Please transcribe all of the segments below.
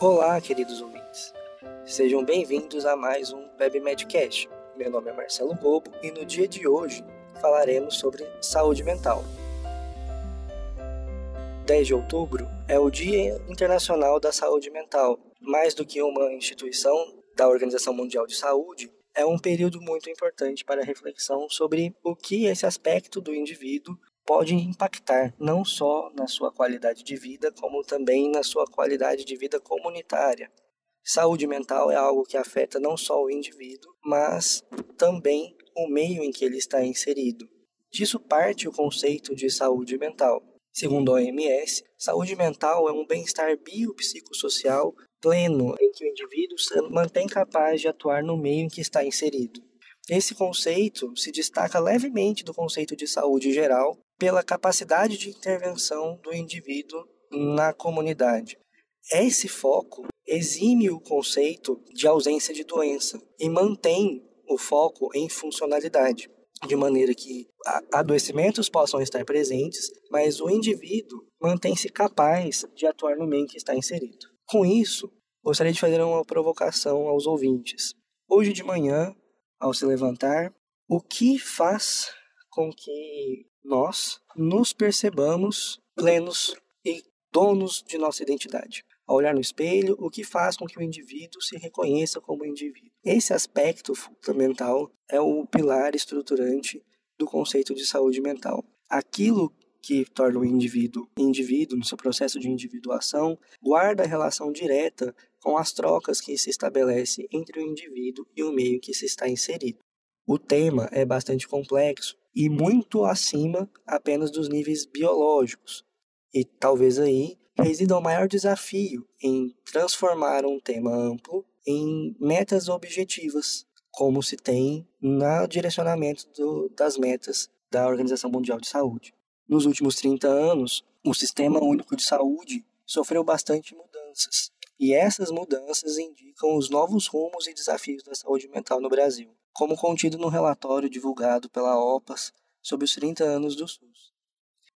Olá, queridos ouvintes. Sejam bem-vindos a mais um WebMedcast. Meu nome é Marcelo Bobo e no dia de hoje falaremos sobre saúde mental. 10 de outubro é o Dia Internacional da Saúde Mental. Mais do que uma instituição da Organização Mundial de Saúde, é um período muito importante para reflexão sobre o que esse aspecto do indivíduo pode impactar não só na sua qualidade de vida, como também na sua qualidade de vida comunitária. Saúde mental é algo que afeta não só o indivíduo, mas também o meio em que ele está inserido. Disso parte o conceito de saúde mental. Segundo a OMS, saúde mental é um bem-estar biopsicossocial pleno em que o indivíduo se mantém capaz de atuar no meio em que está inserido. Esse conceito se destaca levemente do conceito de saúde geral pela capacidade de intervenção do indivíduo na comunidade. Esse foco exime o conceito de ausência de doença e mantém o foco em funcionalidade, de maneira que adoecimentos possam estar presentes, mas o indivíduo mantém-se capaz de atuar no meio em que está inserido. Com isso, gostaria de fazer uma provocação aos ouvintes. Hoje de manhã, ao se levantar, o que faz com que nós nos percebamos plenos e donos de nossa identidade? Ao olhar no espelho, o que faz com que o indivíduo se reconheça como indivíduo? Esse aspecto fundamental é o pilar estruturante do conceito de saúde mental. Aquilo que torna o indivíduo indivíduo no seu processo de individuação guarda relação direta com as trocas que se estabelece entre o indivíduo e o meio que se está inserido. O tema é bastante complexo e muito acima apenas dos níveis biológicos. E talvez aí resida o maior desafio em transformar um tema amplo em metas objetivas, como se tem no direcionamento do, das metas da Organização Mundial de Saúde. Nos últimos 30 anos, o Sistema Único de Saúde sofreu bastante mudanças, e essas mudanças indicam os novos rumos e desafios da saúde mental no Brasil, como contido no relatório divulgado pela OPAS sobre os 30 anos do SUS.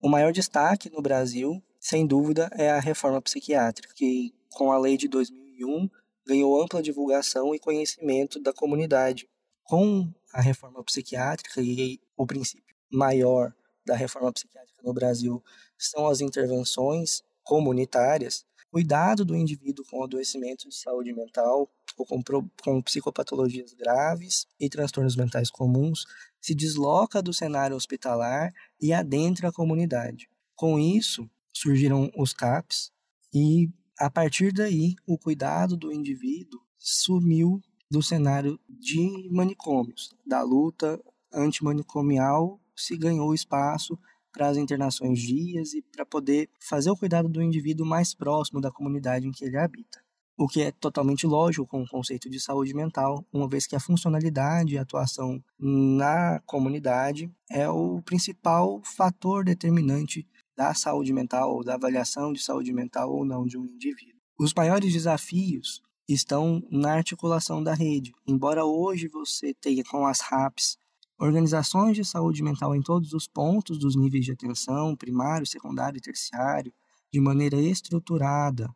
O maior destaque no Brasil, sem dúvida, é a reforma psiquiátrica, que, com a lei de 2001, ganhou ampla divulgação e conhecimento da comunidade. Com a reforma psiquiátrica e o princípio maior da reforma psiquiátrica no Brasil são as intervenções comunitárias, cuidado do indivíduo com adoecimento de saúde mental com, com psicopatologias graves e transtornos mentais comuns se desloca do cenário hospitalar e adentra a comunidade. Com isso, surgiram os CAPs e, a partir daí, o cuidado do indivíduo sumiu do cenário de manicômios, da luta antimanicomial se ganhou espaço para as internações dias e para poder fazer o cuidado do indivíduo mais próximo da comunidade em que ele habita. O que é totalmente lógico com o conceito de saúde mental, uma vez que a funcionalidade e a atuação na comunidade é o principal fator determinante da saúde mental ou da avaliação de saúde mental ou não de um indivíduo. Os maiores desafios estão na articulação da rede. Embora hoje você tenha com as RAPs organizações de saúde mental em todos os pontos dos níveis de atenção, primário, secundário e terciário, de maneira estruturada,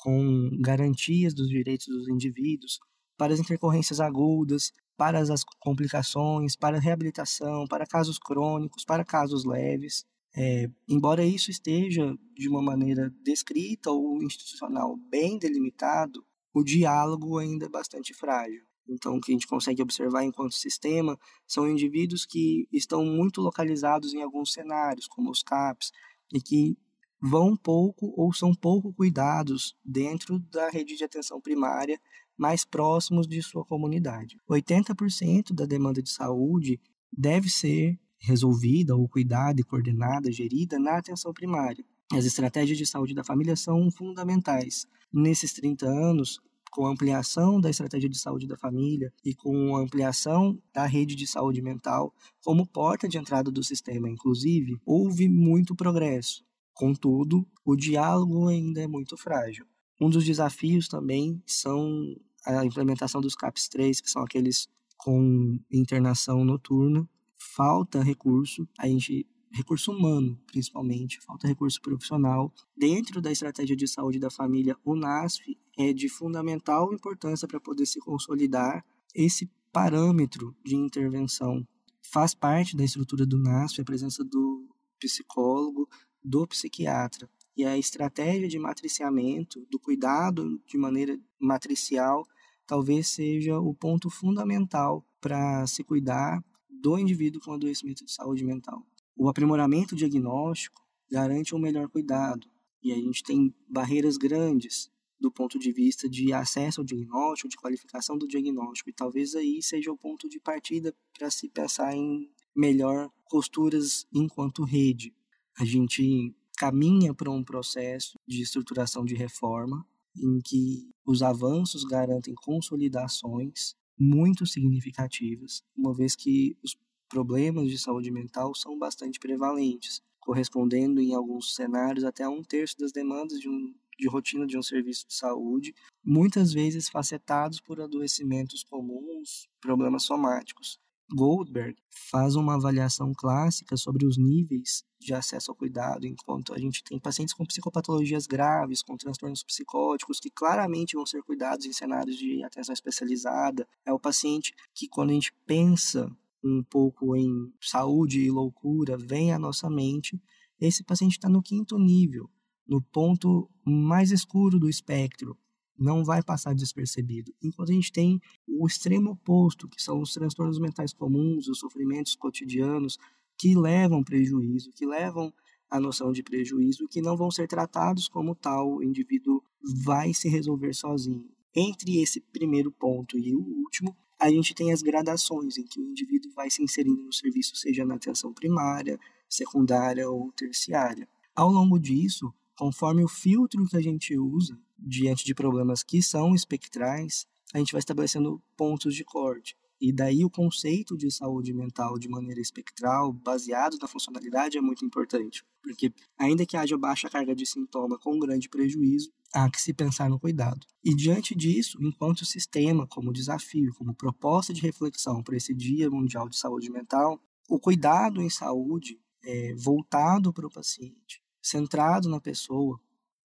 com garantias dos direitos dos indivíduos, para as intercorrências agudas, para as complicações, para a reabilitação, para casos crônicos, para casos leves. É, embora isso esteja de uma maneira descrita ou institucional bem delimitado, o diálogo ainda é bastante frágil. Então, o que a gente consegue observar enquanto sistema são indivíduos que estão muito localizados em alguns cenários, como os CAPs, e que vão pouco ou são pouco cuidados dentro da rede de atenção primária, mais próximos de sua comunidade. 80% da demanda de saúde deve ser resolvida ou cuidada e coordenada, gerida na atenção primária. As estratégias de saúde da família são fundamentais. Nesses 30 anos, com a ampliação da estratégia de saúde da família e com a ampliação da rede de saúde mental como porta de entrada do sistema, inclusive, houve muito progresso. Contudo, o diálogo ainda é muito frágil. Um dos desafios também são a implementação dos CAPS 3, que são aqueles com internação noturna. Falta recurso, a gente recurso humano, principalmente, falta recurso profissional. Dentro da estratégia de saúde da família, o NASF é de fundamental importância para poder se consolidar esse parâmetro de intervenção. Faz parte da estrutura do NASF a presença do psicólogo, do psiquiatra. E a estratégia de matriciamento, do cuidado de maneira matricial, talvez seja o ponto fundamental para se cuidar do indivíduo com adoecimento de saúde mental. O aprimoramento diagnóstico garante um melhor cuidado, e a gente tem barreiras grandes do ponto de vista de acesso ao diagnóstico, de qualificação do diagnóstico, e talvez aí seja o ponto de partida para se pensar em melhor costuras enquanto rede. A gente caminha para um processo de estruturação de reforma em que os avanços garantem consolidações muito significativas, uma vez que os problemas de saúde mental são bastante prevalentes, correspondendo em alguns cenários até a um terço das demandas de, um, de rotina de um serviço de saúde, muitas vezes facetados por adoecimentos comuns, problemas somáticos. Goldberg faz uma avaliação clássica sobre os níveis de acesso ao cuidado, enquanto a gente tem pacientes com psicopatologias graves, com transtornos psicóticos, que claramente vão ser cuidados em cenários de atenção especializada. É o paciente que, quando a gente pensa um pouco em saúde e loucura, vem à nossa mente, esse paciente está no quinto nível, no ponto mais escuro do espectro, não vai passar despercebido. Enquanto a gente tem o extremo oposto, que são os transtornos mentais comuns, os sofrimentos cotidianos, que levam prejuízo, que levam a noção de prejuízo, que não vão ser tratados como tal, o indivíduo vai se resolver sozinho. Entre esse primeiro ponto e o último, a gente tem as gradações em que o indivíduo vai se inserindo no serviço, seja na atenção primária, secundária ou terciária. Ao longo disso, conforme o filtro que a gente usa diante de problemas que são espectrais, a gente vai estabelecendo pontos de corte. E daí o conceito de saúde mental de maneira espectral, baseado na funcionalidade, é muito importante. Porque, ainda que haja baixa carga de sintoma com grande prejuízo, há que se pensar no cuidado. E diante disso, enquanto sistema, como desafio, como proposta de reflexão para esse Dia Mundial de Saúde Mental, o cuidado em saúde é, voltado para o paciente, centrado na pessoa,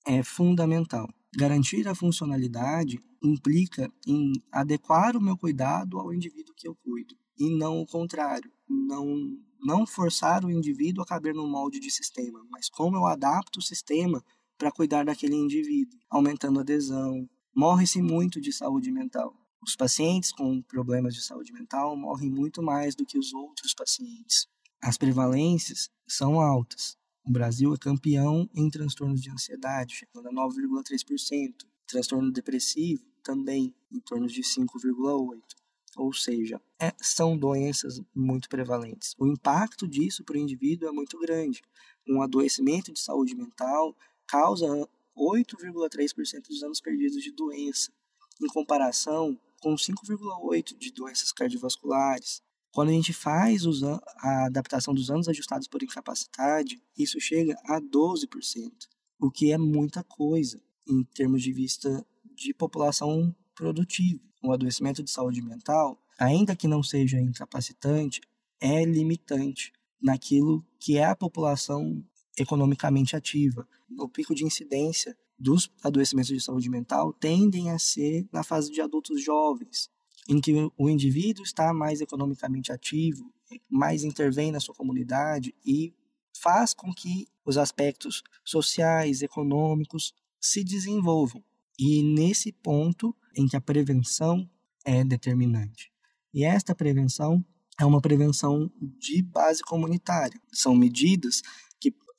é fundamental. Garantir a funcionalidade implica em adequar o meu cuidado ao indivíduo que eu cuido e não o contrário, não não forçar o indivíduo a caber no molde de sistema, mas como eu adapto o sistema para cuidar daquele indivíduo, aumentando a adesão. Morre-se muito de saúde mental. Os pacientes com problemas de saúde mental morrem muito mais do que os outros pacientes. As prevalências são altas. O Brasil é campeão em transtornos de ansiedade, chegando a 9,3%. Transtorno depressivo também em torno de 5,8%. Ou seja, é, são doenças muito prevalentes. O impacto disso para o indivíduo é muito grande. Um adoecimento de saúde mental causa 8,3% dos anos perdidos de doença, em comparação com 5,8% de doenças cardiovasculares, quando a gente faz a adaptação dos anos ajustados por incapacidade, isso chega a 12%, o que é muita coisa em termos de vista de população produtiva. O adoecimento de saúde mental, ainda que não seja incapacitante, é limitante naquilo que é a população economicamente ativa. O pico de incidência dos adoecimentos de saúde mental tendem a ser na fase de adultos jovens, em que o indivíduo está mais economicamente ativo, mais intervém na sua comunidade e faz com que os aspectos sociais, econômicos se desenvolvam. E nesse ponto em que a prevenção é determinante. E esta prevenção é uma prevenção de base comunitária. São medidas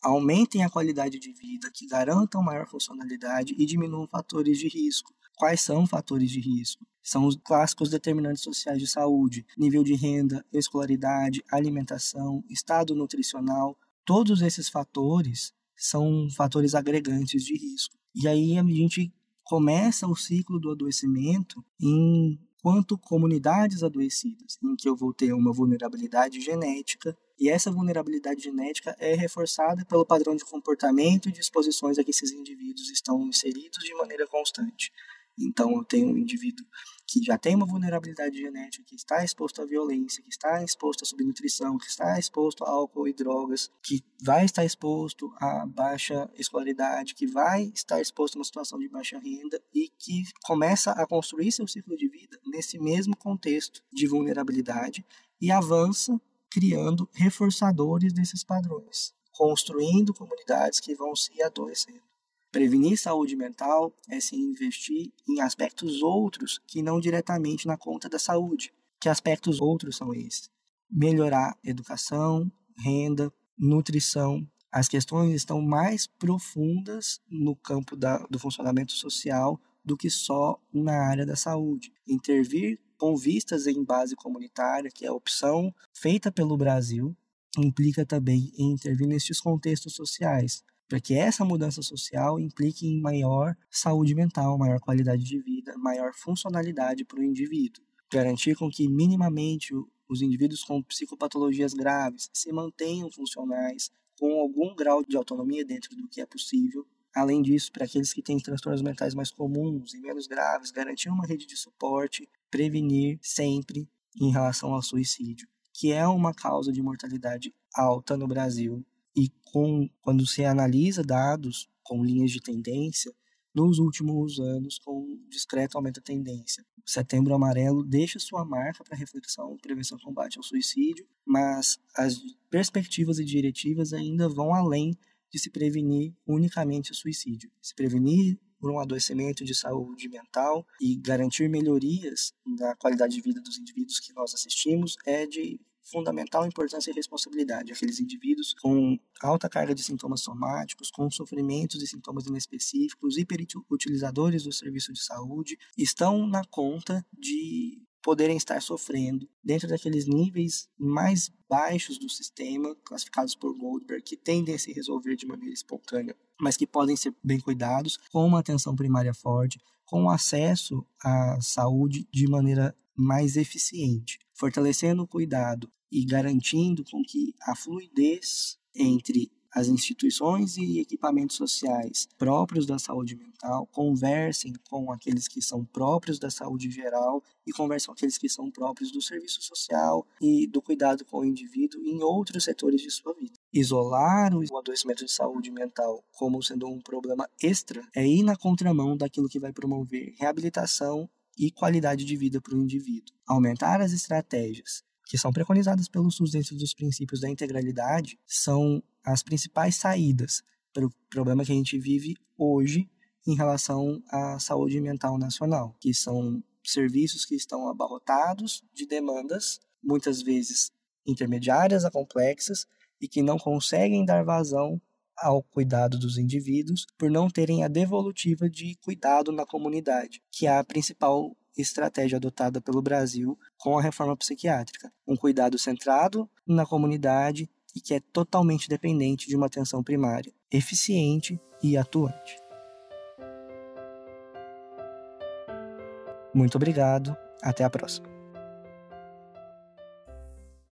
aumentem a qualidade de vida, que garantam maior funcionalidade e diminuam fatores de risco. Quais são fatores de risco? São os clássicos determinantes sociais de saúde, nível de renda, escolaridade, alimentação, estado nutricional. Todos esses fatores são fatores agregantes de risco. E aí a gente começa o ciclo do adoecimento enquanto comunidades adoecidas, em que eu vou ter uma vulnerabilidade genética, e essa vulnerabilidade genética é reforçada pelo padrão de comportamento e disposições a que esses indivíduos estão inseridos de maneira constante. Então, eu tenho um indivíduo que já tem uma vulnerabilidade genética, que está exposto à violência, que está exposto à subnutrição, que está exposto a álcool e drogas, que vai estar exposto a baixa escolaridade, que vai estar exposto a uma situação de baixa renda e que começa a construir seu ciclo de vida nesse mesmo contexto de vulnerabilidade e avança criando reforçadores desses padrões, construindo comunidades que vão se adoecendo. Prevenir saúde mental é se investir em aspectos outros que não diretamente na conta da saúde. Que aspectos outros são esses? Melhorar educação, renda, nutrição. As questões estão mais profundas no campo da, do funcionamento social do que só na área da saúde. Intervir com vistas em base comunitária, que é a opção feita pelo Brasil, implica também em intervir nestes contextos sociais, para que essa mudança social implique em maior saúde mental, maior qualidade de vida, maior funcionalidade para o indivíduo. Garantir com que minimamente os indivíduos com psicopatologias graves se mantenham funcionais, com algum grau de autonomia dentro do que é possível. Além disso, para aqueles que têm transtornos mentais mais comuns e menos graves, garantir uma rede de suporte, prevenir sempre em relação ao suicídio, que é uma causa de mortalidade alta no Brasil e com, quando se analisa dados com linhas de tendência, nos últimos anos, com discreto aumento da tendência. O Setembro Amarelo deixa sua marca para reflexão, prevenção e combate ao suicídio, mas as perspectivas e diretivas ainda vão além de se prevenir unicamente o suicídio. Se prevenir por um adoecimento de saúde mental e garantir melhorias na qualidade de vida dos indivíduos que nós assistimos é de fundamental importância e responsabilidade. Aqueles indivíduos com alta carga de sintomas somáticos, com sofrimentos e sintomas inespecíficos, hiperutilizadores do serviço de saúde, estão na conta de poderem estar sofrendo dentro daqueles níveis mais baixos do sistema, classificados por Goldberg, que tendem a se resolver de maneira espontânea, mas que podem ser bem cuidados, com uma atenção primária forte, com acesso à saúde de maneira mais eficiente, fortalecendo o cuidado e garantindo com que a fluidez entre as instituições e equipamentos sociais próprios da saúde mental conversem com aqueles que são próprios da saúde geral e conversem com aqueles que são próprios do serviço social e do cuidado com o indivíduo em outros setores de sua vida. Isolar o adoecimento de saúde mental como sendo um problema extra é ir na contramão daquilo que vai promover reabilitação e qualidade de vida para o indivíduo. Aumentar as estratégias que são preconizadas pelo SUS dentro dos princípios da integralidade são as principais saídas para o problema que a gente vive hoje em relação à saúde mental nacional, que são serviços que estão abarrotados de demandas, muitas vezes intermediárias a complexas, e que não conseguem dar vazão ao cuidado dos indivíduos por não terem a devolutiva de cuidado na comunidade, que é a principal estratégia adotada pelo Brasil com a reforma psiquiátrica. Um cuidado centrado na comunidade e que é totalmente dependente de uma atenção primária, eficiente e atuante. Muito obrigado, até a próxima.